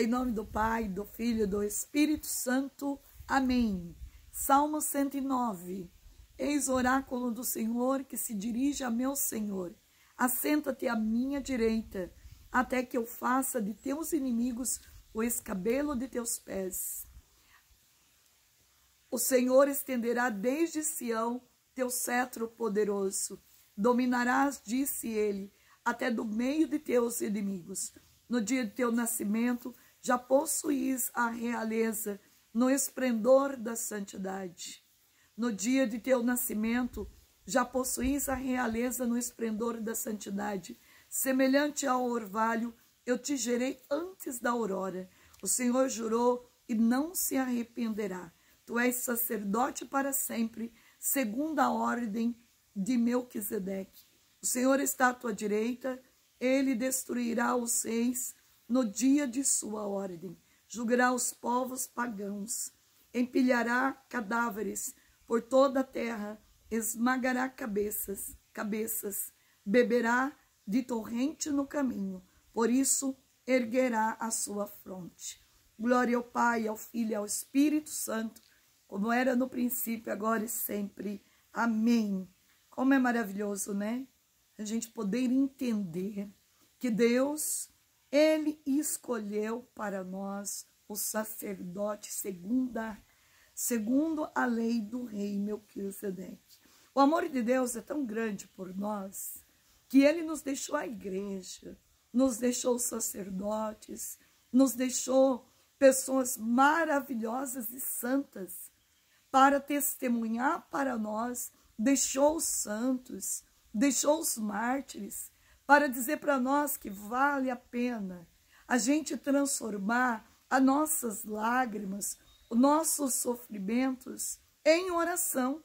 Em nome do Pai, do Filho e do Espírito Santo. Amém. Salmo 109. Eis o oráculo do Senhor que se dirige a meu Senhor. Assenta-te à minha direita, até que eu faça de teus inimigos o escabelo de teus pés. O Senhor estenderá desde Sião teu cetro poderoso. Dominarás, disse ele, até do meio de teus inimigos. No dia de teu nascimento, já possuís a realeza no esplendor da santidade. No dia de teu nascimento, já possuís a realeza no esplendor da santidade. Semelhante ao orvalho, eu te gerei antes da aurora. O Senhor jurou e não se arrependerá. Tu és sacerdote para sempre, segundo a ordem de Melquisedeque. O Senhor está à tua direita, ele destruirá os reis no dia de sua ordem. Julgará os povos pagãos, empilhará cadáveres por toda a terra, esmagará cabeças, cabeças, beberá de torrente no caminho. Por isso erguerá a sua fronte. Glória ao Pai, ao Filho e ao Espírito Santo, como era no princípio, agora e sempre. Amém. Como é maravilhoso, né? A gente poder entender que Deus, Ele escolheu para nós o sacerdote segundo a, segundo a lei do rei Melquisedeque. O amor de Deus é tão grande por nós que Ele nos deixou a igreja, nos deixou sacerdotes, nos deixou pessoas maravilhosas e santas para testemunhar para nós, deixou os santos, deixou os mártires, para dizer para nós que vale a pena a gente transformar as nossas lágrimas, os nossos sofrimentos em oração.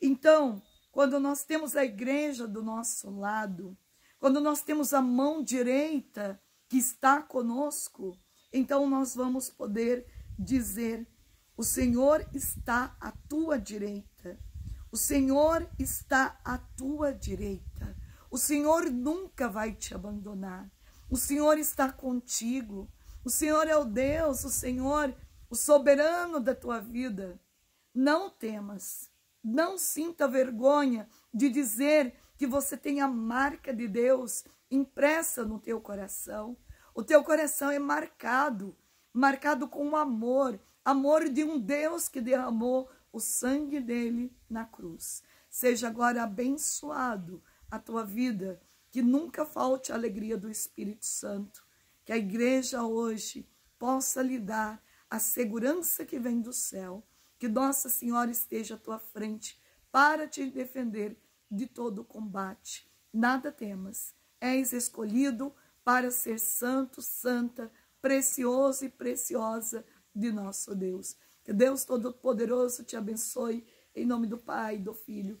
Então, quando nós temos a igreja do nosso lado, quando nós temos a mão direita que está conosco, então nós vamos poder dizer o Senhor está à tua direita. O Senhor está à tua direita. O Senhor nunca vai te abandonar. O Senhor está contigo. O Senhor é o Deus, o Senhor, o soberano da tua vida. Não temas. Não sinta vergonha de dizer que você tem a marca de Deus impressa no teu coração. O teu coração é marcado, marcado com amor, amor de um Deus que derramou o sangue dele na cruz. Seja agora abençoado a tua vida, que nunca falte a alegria do Espírito Santo, que a igreja hoje possa lhe dar a segurança que vem do céu, que Nossa Senhora esteja à tua frente para te defender de todo o combate. Nada temas, és escolhido para ser santo, santa, precioso e preciosa de nosso Deus. Que Deus Todo-Poderoso te abençoe, em nome do Pai, do Filho